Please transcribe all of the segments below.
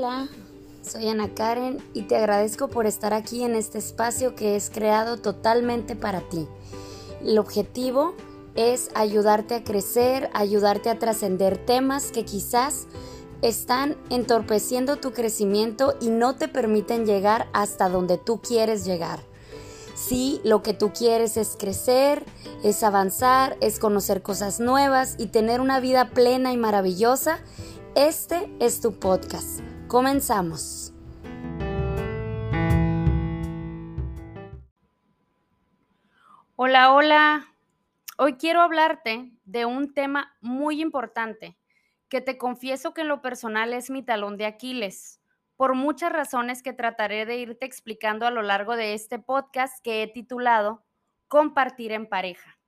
Hola, soy Ana Karen y te agradezco por estar aquí en este espacio que es creado totalmente para ti. El objetivo es ayudarte a crecer, ayudarte a trascender temas que quizás están entorpeciendo tu crecimiento y no te permiten llegar hasta donde tú quieres llegar. Si lo que tú quieres es crecer, es avanzar, es conocer cosas nuevas y tener una vida plena y maravillosa, este es tu podcast. Comenzamos. Hola, hola. Hoy quiero hablarte de un tema muy importante que te confieso que en lo personal es mi talón de Aquiles, por muchas razones que trataré de irte explicando a lo largo de este podcast que he titulado Compartir en pareja,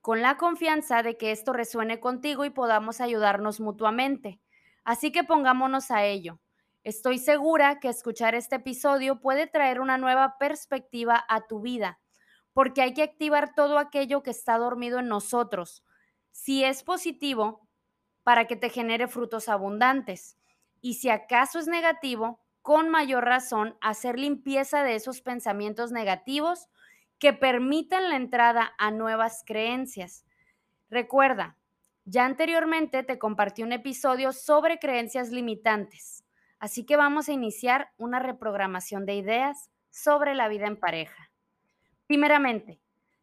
con la confianza de que esto resuene contigo y podamos ayudarnos mutuamente. Así que pongámonos a ello. Estoy segura que escuchar este episodio puede traer una nueva perspectiva a tu vida, porque hay que activar todo aquello que está dormido en nosotros. Si es positivo, para que te genere frutos abundantes. Y si acaso es negativo, con mayor razón, hacer limpieza de esos pensamientos negativos que permitan la entrada a nuevas creencias. Recuerda, ya anteriormente te compartí un episodio sobre creencias limitantes, así que vamos a iniciar una reprogramación de ideas sobre la vida en pareja. Primeramente,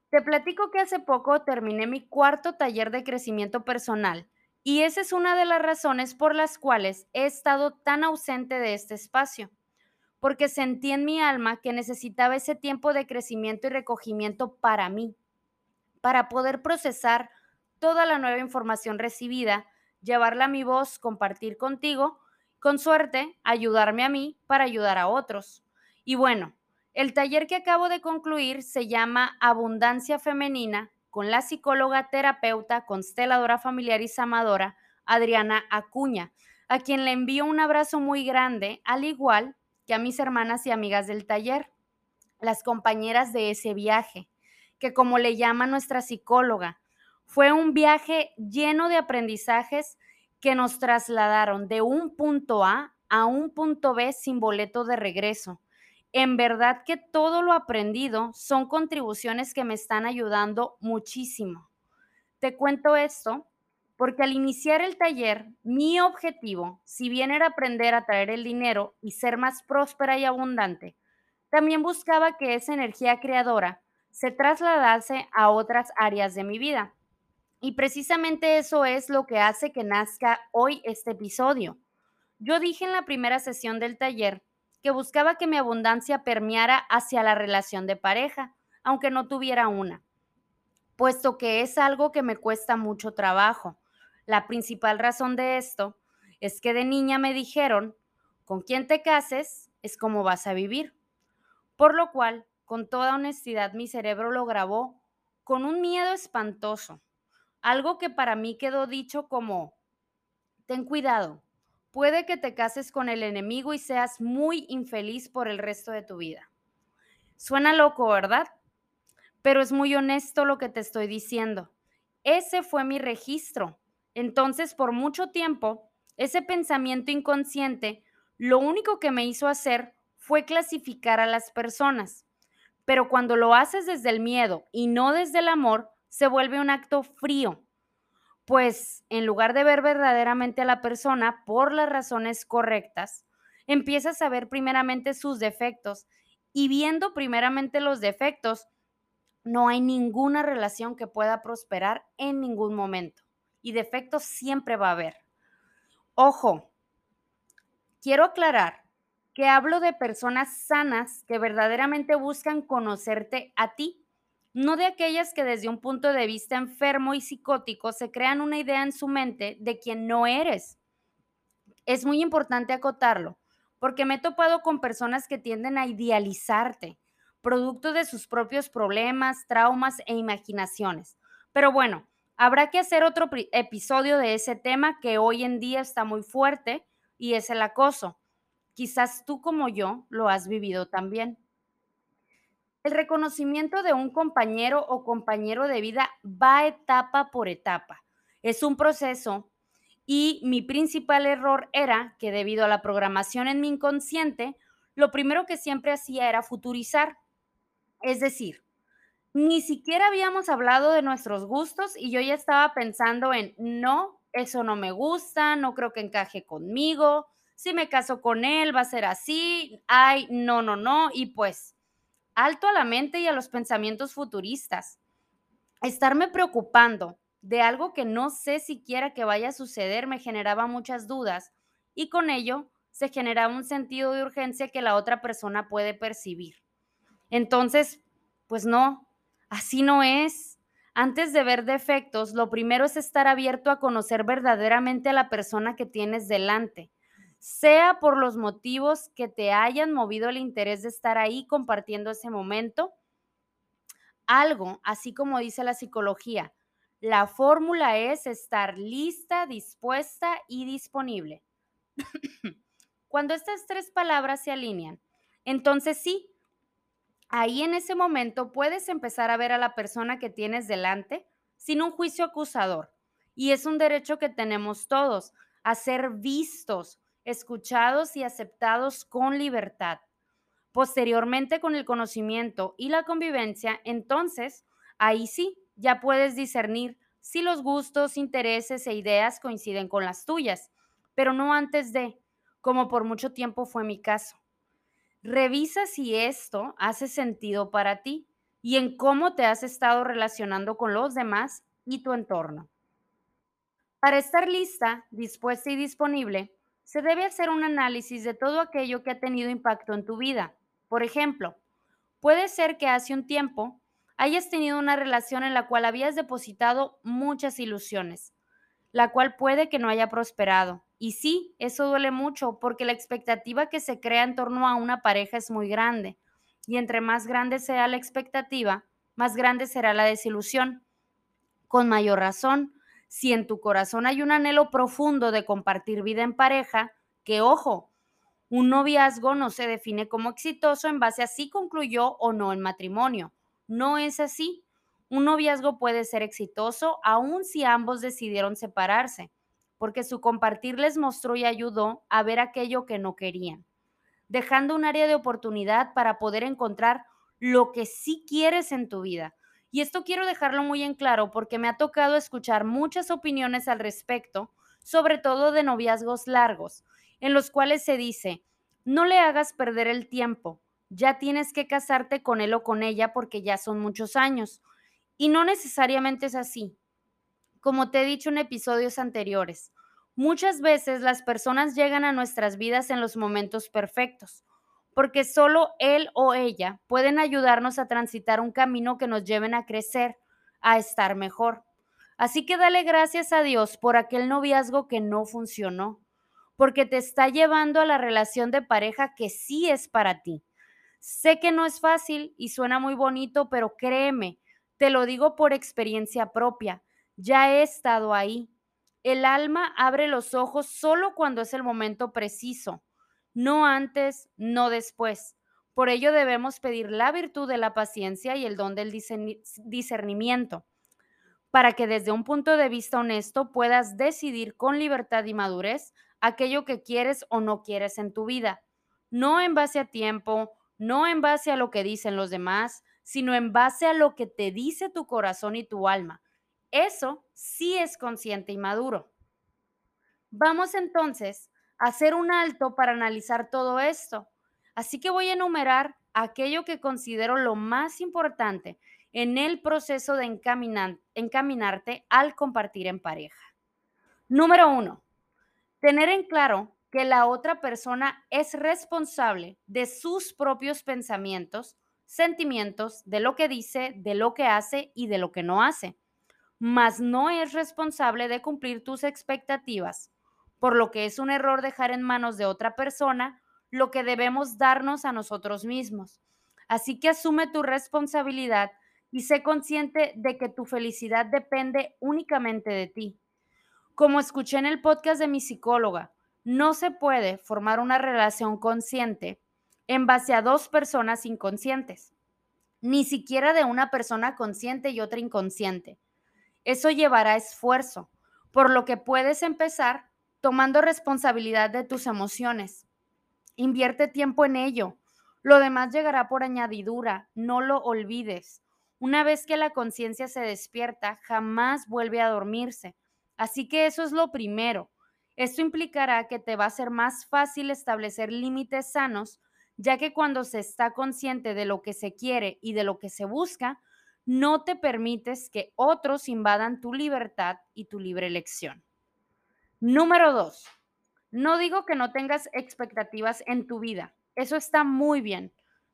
te platico que hace poco terminé mi cuarto taller de crecimiento personal y esa es una de las razones por las cuales he estado tan ausente de este espacio, porque sentí en mi alma que necesitaba ese tiempo de crecimiento y recogimiento para mí, para poder procesar toda la nueva información recibida, llevarla a mi voz, compartir contigo, con suerte, ayudarme a mí para ayudar a otros. Y bueno, el taller que acabo de concluir se llama Abundancia Femenina con la psicóloga, terapeuta, consteladora familiar y samadora Adriana Acuña, a quien le envío un abrazo muy grande, al igual que a mis hermanas y amigas del taller, las compañeras de ese viaje, que como le llama nuestra psicóloga, fue un viaje lleno de aprendizajes que nos trasladaron de un punto A a un punto B sin boleto de regreso. En verdad que todo lo aprendido son contribuciones que me están ayudando muchísimo. Te cuento esto porque al iniciar el taller, mi objetivo, si bien era aprender a traer el dinero y ser más próspera y abundante, también buscaba que esa energía creadora se trasladase a otras áreas de mi vida. Y precisamente eso es lo que hace que nazca hoy este episodio. Yo dije en la primera sesión del taller que buscaba que mi abundancia permeara hacia la relación de pareja, aunque no tuviera una, puesto que es algo que me cuesta mucho trabajo. La principal razón de esto es que de niña me dijeron, con quien te cases es como vas a vivir. Por lo cual, con toda honestidad, mi cerebro lo grabó con un miedo espantoso algo que para mí quedó dicho como, ten cuidado, puede que te cases con el enemigo y seas muy infeliz por el resto de tu vida. Suena loco, ¿verdad? Pero es muy honesto lo que te estoy diciendo. Ese fue mi registro. Entonces, por mucho tiempo, ese pensamiento inconsciente lo único que me hizo hacer fue clasificar a las personas. Pero cuando lo haces desde el miedo y no desde el amor, se vuelve un acto frío, pues en lugar de ver verdaderamente a la persona por las razones correctas, empiezas a ver primeramente sus defectos y viendo primeramente los defectos, no hay ninguna relación que pueda prosperar en ningún momento. Y defectos siempre va a haber. Ojo, quiero aclarar que hablo de personas sanas que verdaderamente buscan conocerte a ti no de aquellas que desde un punto de vista enfermo y psicótico se crean una idea en su mente de quien no eres. Es muy importante acotarlo, porque me he topado con personas que tienden a idealizarte, producto de sus propios problemas, traumas e imaginaciones. Pero bueno, habrá que hacer otro episodio de ese tema que hoy en día está muy fuerte y es el acoso. Quizás tú como yo lo has vivido también. El reconocimiento de un compañero o compañero de vida va etapa por etapa. Es un proceso Y mi principal error era que debido a la programación en mi inconsciente, lo primero que siempre hacía era futurizar. Es decir, ni siquiera habíamos hablado de nuestros gustos y yo ya estaba pensando en, no, eso no me gusta, no creo que encaje conmigo, si me caso con él va a ser así, ay, no, no, no, y pues alto a la mente y a los pensamientos futuristas. Estarme preocupando de algo que no sé siquiera que vaya a suceder me generaba muchas dudas y con ello se generaba un sentido de urgencia que la otra persona puede percibir. Entonces, pues no, así no es. Antes de ver defectos, lo primero es estar abierto a conocer verdaderamente a la persona que tienes delante, sea por los motivos que te hayan movido el interés de estar ahí compartiendo ese momento, algo, así como dice la psicología, la fórmula es estar lista, dispuesta y disponible. Cuando estas tres palabras se alinean, entonces sí, ahí en ese momento puedes empezar a ver a la persona que tienes delante sin un juicio acusador. Y es un derecho que tenemos todos, a ser vistos, escuchados y aceptados con libertad. Posteriormente, con el conocimiento y la convivencia, entonces, ahí sí, ya puedes discernir si los gustos, intereses e ideas coinciden con las tuyas, pero no antes de, como por mucho tiempo fue mi caso. Revisa si esto hace sentido para ti y en cómo te has estado relacionando con los demás y tu entorno. Para estar lista, dispuesta y disponible, se debe hacer un análisis de todo aquello que ha tenido impacto en tu vida por ejemplo, puede ser que hace un tiempo hayas tenido una relación en la cual habías depositado muchas ilusiones, la cual puede que no haya prosperado. Y sí, eso duele mucho porque la expectativa que se crea en torno a una pareja es muy grande. Y entre más grande sea la expectativa, más grande será la desilusión. Con mayor razón, si en tu corazón hay un anhelo profundo de compartir vida en pareja, que ojo, un noviazgo no se define como exitoso en base a si concluyó o no en matrimonio. No es así. Un noviazgo puede ser exitoso aun si ambos decidieron separarse, porque su compartir les mostró y ayudó a ver aquello que no querían, dejando un área de oportunidad para poder encontrar lo que sí quieres en tu vida. Y esto quiero dejarlo muy en claro porque me ha tocado escuchar muchas opiniones al respecto, sobre todo de noviazgos largos, en los cuales se dice, no le hagas perder el tiempo, ya tienes que casarte con él o con ella porque ya son muchos años. Y no necesariamente es así. Como te he dicho en episodios anteriores, muchas veces las personas llegan a nuestras vidas en los momentos perfectos, porque solo él o ella pueden ayudarnos a transitar un camino que nos lleven a crecer, a estar mejor. Así que dale gracias a Dios por aquel noviazgo que no funcionó porque te está llevando a la relación de pareja que sí es para ti. Sé que no es fácil y suena muy bonito, pero créeme, te lo digo por experiencia propia, ya he estado ahí. El alma abre los ojos solo cuando es el momento preciso, no antes, no después. Por ello debemos pedir la virtud de la paciencia y el don del discernimiento, para que desde un punto de vista honesto puedas decidir con libertad y madurez aquello que quieres o no quieres en tu vida. No en base a tiempo, no en base a lo que dicen los demás, sino en base a lo que te dice tu corazón y tu alma. Eso sí es consciente y maduro. Vamos entonces hacer un alto para analizar todo esto. Así que voy a enumerar aquello que considero lo más importante en el proceso de encaminarte al compartir en pareja. Número uno, Tener en claro que la otra persona es responsable de sus propios pensamientos, sentimientos, de lo que dice, de lo que hace y de lo que no hace, mas no es responsable de cumplir tus expectativas, por lo que es un error dejar en manos de otra persona lo que debemos darnos a nosotros mismos. Así que asume tu responsabilidad y sé consciente de que tu felicidad depende únicamente de ti. Como escuché en el podcast de mi psicóloga, no se puede formar una relación consciente en base a dos personas inconscientes, ni siquiera de una persona consciente y otra inconsciente. Eso llevará esfuerzo, por lo que puedes empezar tomando responsabilidad de tus emociones. Invierte tiempo en ello. Lo demás llegará por añadidura, no lo olvides. Una vez que la conciencia se despierta, jamás vuelve a dormirse. Así que eso es lo primero. Esto implicará que te va a ser más fácil establecer límites sanos, ya que cuando se está consciente de lo que se quiere y de lo que se busca, no te permites que otros invadan tu libertad y tu libre elección. Número dos, no digo que no tengas expectativas en tu vida, eso está muy bien,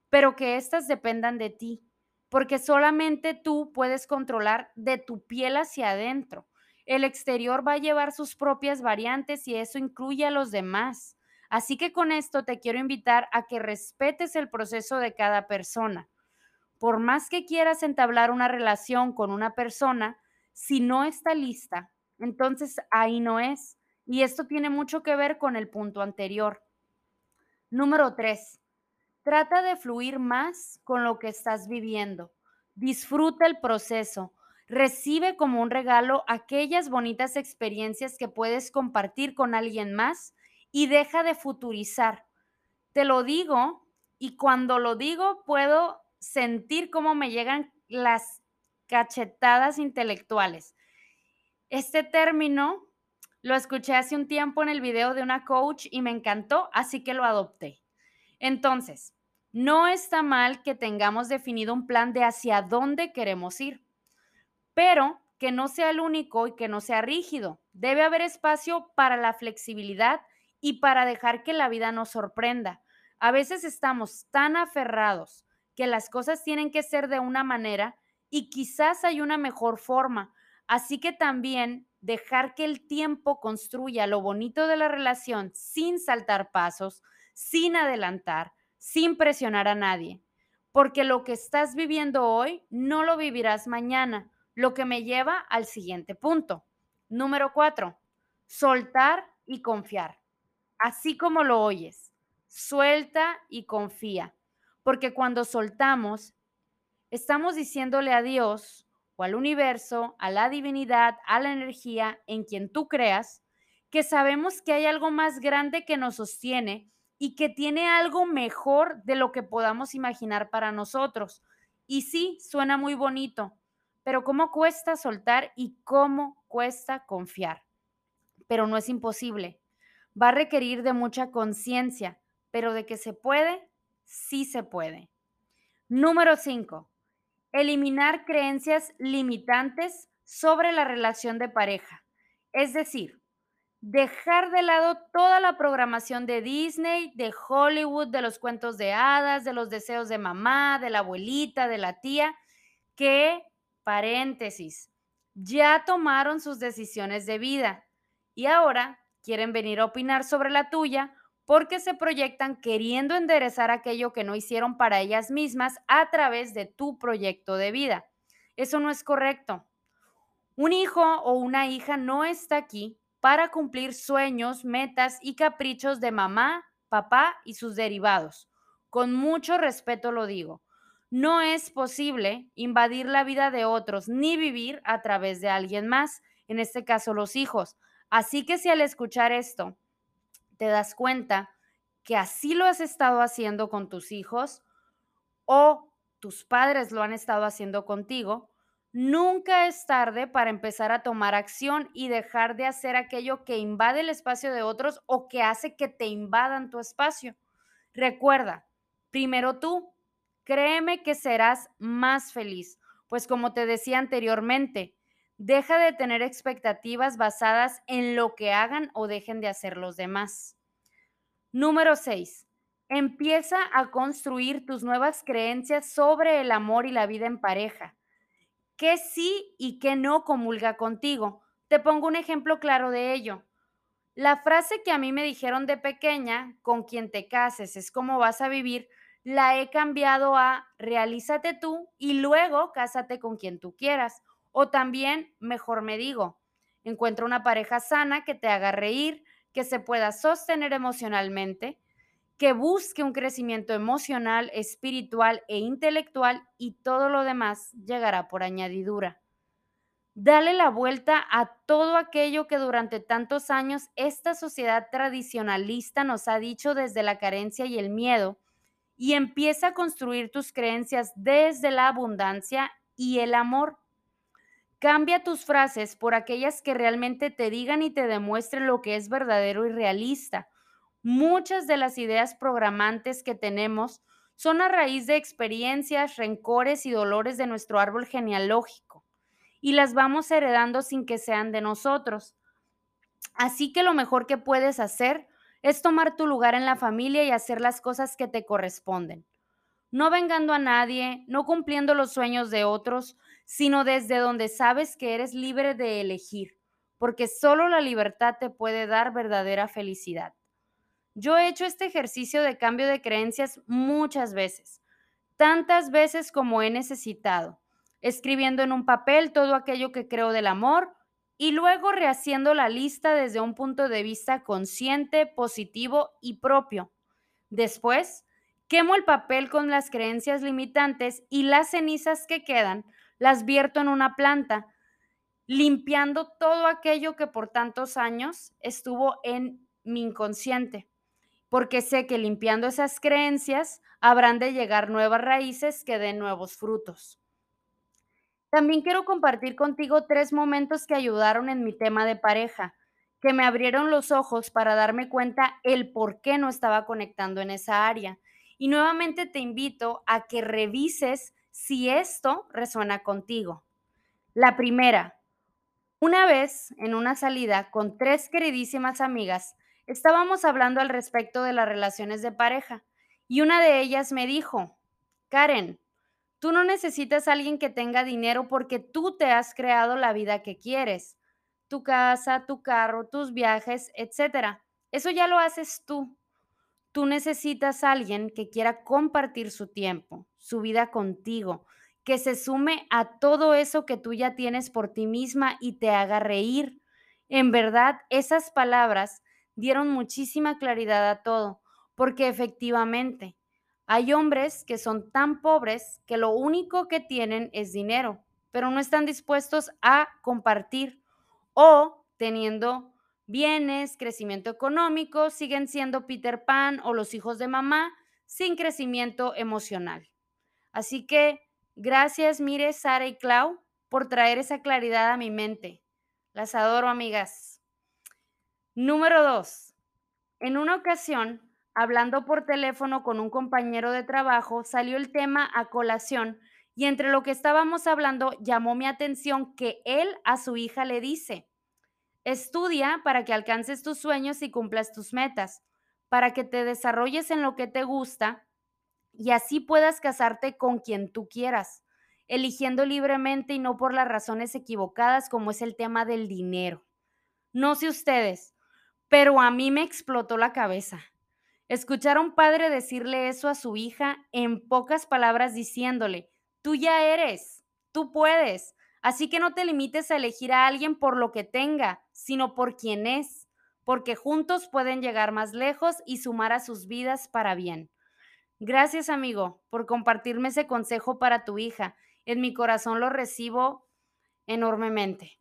pero que éstas dependan de ti, porque solamente tú puedes controlar de tu piel hacia adentro. El exterior va a llevar sus propias variantes y eso incluye a los demás. Así que con esto te quiero invitar a que respetes el proceso de cada persona. Por más que quieras entablar una relación con una persona, si no está lista, entonces ahí no es. Y esto tiene mucho que ver con el punto anterior. Número tres, trata de fluir más con lo que estás viviendo. Disfruta el proceso. Recibe como un regalo aquellas bonitas experiencias que puedes compartir con alguien más y deja de futurizar. Te lo digo y cuando lo digo puedo sentir cómo me llegan las cachetadas intelectuales. Este término lo escuché hace un tiempo en el video de una coach y me encantó, así que lo adopté. Entonces, no está mal que tengamos definido un plan de hacia dónde queremos ir, pero que no sea el único y que no sea rígido. Debe haber espacio para la flexibilidad y para dejar que la vida nos sorprenda. A veces estamos tan aferrados que las cosas tienen que ser de una manera y quizás hay una mejor forma. Así que también dejar que el tiempo construya lo bonito de la relación sin saltar pasos, sin adelantar, sin presionar a nadie. Porque lo que estás viviendo hoy no lo vivirás mañana, lo que me lleva al siguiente punto. Número cuatro, soltar y confiar así como lo oyes, suelta y confía, porque cuando soltamos, estamos diciéndole a Dios o al universo, a la divinidad, a la energía en quien tú creas, que sabemos que hay algo más grande que nos sostiene y que tiene algo mejor de lo que podamos imaginar para nosotros. Y sí, suena muy bonito, pero ¿cómo cuesta soltar y cómo cuesta confiar? Pero no es imposible va a requerir de mucha conciencia, pero de que se puede, sí se puede. Número 5. Eliminar creencias limitantes sobre la relación de pareja. Es decir, dejar de lado toda la programación de Disney, de Hollywood, de los cuentos de hadas, de los deseos de mamá, de la abuelita, de la tía, que, paréntesis, ya tomaron sus decisiones de vida y ahora quieren venir a opinar sobre la tuya porque se proyectan queriendo enderezar aquello que no hicieron para ellas mismas a través de tu proyecto de vida. Eso no es correcto. Un hijo o una hija no está aquí para cumplir sueños, metas y caprichos de mamá, papá y sus derivados. Con mucho respeto lo digo. No es posible invadir la vida de otros ni vivir a través de alguien más, en este caso los hijos. Así que si al escuchar esto te das cuenta que así lo has estado haciendo con tus hijos o tus padres lo han estado haciendo contigo, nunca es tarde para empezar a tomar acción y dejar de hacer aquello que invade el espacio de otros o que hace que te invadan tu espacio. Recuerda, primero tú, créeme que serás más feliz, pues como te decía anteriormente, Deja de tener expectativas basadas en lo que hagan o dejen de hacer los demás. Número 6. Empieza a construir tus nuevas creencias sobre el amor y la vida en pareja. ¿Qué sí y qué no comulga contigo? Te pongo un ejemplo claro de ello. La frase que a mí me dijeron de pequeña, con quien te cases es como vas a vivir, la he cambiado a realízate tú y luego cásate con quien tú quieras o también, mejor me digo, encuentra una pareja sana que te haga reír, que se pueda sostener emocionalmente, que busque un crecimiento emocional, espiritual e intelectual y todo lo demás llegará por añadidura. Dale la vuelta a todo aquello que durante tantos años esta sociedad tradicionalista nos ha dicho desde la carencia y el miedo y empieza a construir tus creencias desde la abundancia y el amor. Cambia tus frases por aquellas que realmente te digan y te demuestren lo que es verdadero y realista. Muchas de las ideas programantes que tenemos son a raíz de experiencias, rencores y dolores de nuestro árbol genealógico y las vamos heredando sin que sean de nosotros. Así que lo mejor que puedes hacer es tomar tu lugar en la familia y hacer las cosas que te corresponden. No vengando a nadie, no cumpliendo los sueños de otros, sino desde donde sabes que eres libre de elegir, porque solo la libertad te puede dar verdadera felicidad. Yo he hecho este ejercicio de cambio de creencias muchas veces, tantas veces como he necesitado escribiendo en un papel todo aquello que creo del amor y luego rehaciendo la lista desde un punto de vista consciente, positivo y propio. Después, quemo el papel con las creencias limitantes y las cenizas que quedan las vierto en una planta, limpiando todo aquello que por tantos años estuvo en mi inconsciente, porque sé que limpiando esas creencias habrán de llegar nuevas raíces que den nuevos frutos. También quiero compartir contigo tres momentos que ayudaron en mi tema de pareja, que me abrieron los ojos para darme cuenta el por qué no estaba conectando en esa área. Y nuevamente te invito a que revises si esto resuena contigo. La primera, una vez en una salida con tres queridísimas amigas, estábamos hablando al respecto de las relaciones de pareja y una de ellas me dijo, Karen, Tú no necesitas a alguien que tenga dinero porque tú te has creado la vida que quieres. Tu casa, tu carro, tus viajes, etc. Eso ya lo haces tú. Tú necesitas a alguien que quiera compartir su tiempo, su vida contigo, que se sume a todo eso que tú ya tienes por ti misma y te haga reír. En verdad, esas palabras dieron muchísima claridad a todo, porque efectivamente, hay hombres que son tan pobres que lo único que tienen es dinero, pero no están dispuestos a compartir o teniendo bienes, crecimiento económico, siguen siendo Peter Pan o los hijos de mamá sin crecimiento emocional. Así que gracias, Mire, Sara y Clau, por traer esa claridad a mi mente. Las adoro, amigas. Número dos. En una ocasión hablando por teléfono con un compañero de trabajo, salió el tema a colación y entre lo que estábamos hablando llamó mi atención que él a su hija le dice, estudia para que alcances tus sueños y cumplas tus metas, para que te desarrolles en lo que te gusta y así puedas casarte con quien tú quieras, eligiendo libremente y no por las razones equivocadas como es el tema del dinero. No sé ustedes, pero a mí me explotó la cabeza. Escuchar a un padre decirle eso a su hija en pocas palabras diciéndole, tú ya eres, tú puedes, así que no te limites a elegir a alguien por lo que tenga, sino por quien es, porque juntos pueden llegar más lejos y sumar a sus vidas para bien. Gracias amigo por compartirme ese consejo para tu hija. En mi corazón lo recibo enormemente.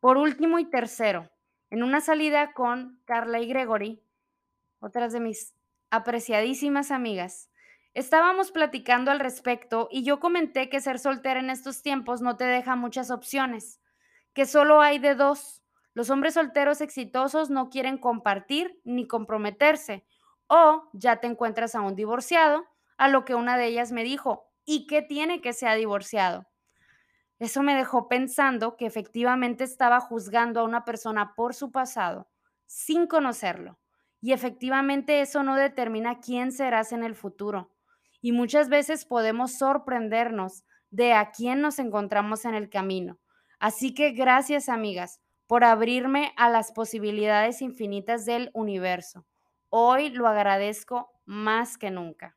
Por último y tercero, en una salida con Carla y Gregory, otras de mis apreciadísimas amigas, estábamos platicando al respecto y yo comenté que ser soltera en estos tiempos no te deja muchas opciones, que solo hay de dos. Los hombres solteros exitosos no quieren compartir ni comprometerse, o ya te encuentras a un divorciado, a lo que una de ellas me dijo, ¿y qué tiene que sea divorciado? Eso me dejó pensando que efectivamente estaba juzgando a una persona por su pasado sin conocerlo y efectivamente eso no determina quién serás en el futuro. Y muchas veces podemos sorprendernos de a quién nos encontramos en el camino. Así que gracias amigas por abrirme a las posibilidades infinitas del universo. Hoy lo agradezco más que nunca.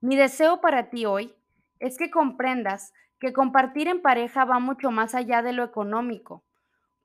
Mi deseo para ti hoy es que comprendas que compartir en pareja va mucho más allá de lo económico.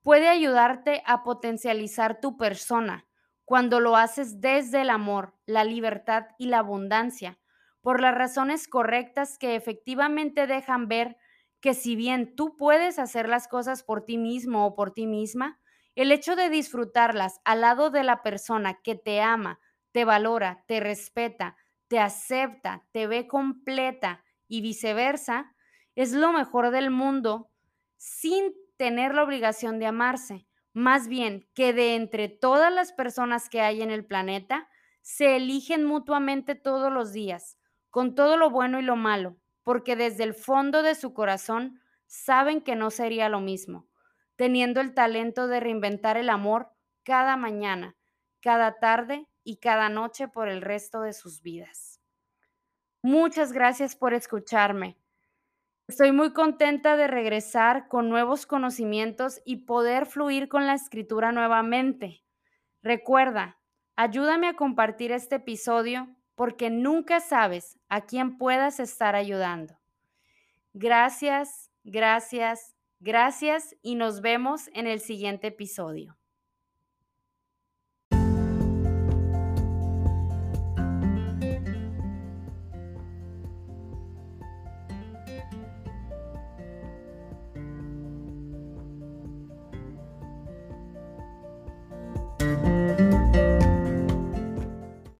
Puede ayudarte a potencializar tu persona, cuando lo haces desde el amor, la libertad y la abundancia, por las razones correctas que efectivamente dejan ver que si bien tú puedes hacer las cosas por ti mismo o por ti misma, el hecho de disfrutarlas al lado de la persona que te ama, te valora, te respeta, te acepta, te ve completa y viceversa, es lo mejor del mundo sin tener la obligación de amarse. Más bien que de entre todas las personas que hay en el planeta, se eligen mutuamente todos los días, con todo lo bueno y lo malo, porque desde el fondo de su corazón saben que no sería lo mismo, teniendo el talento de reinventar el amor cada mañana, cada tarde y cada noche por el resto de sus vidas. Muchas gracias por escucharme. Estoy muy contenta de regresar con nuevos conocimientos y poder fluir con la escritura nuevamente. Recuerda, ayúdame a compartir este episodio porque nunca sabes a quién puedas estar ayudando. Gracias, gracias, gracias y nos vemos en el siguiente episodio.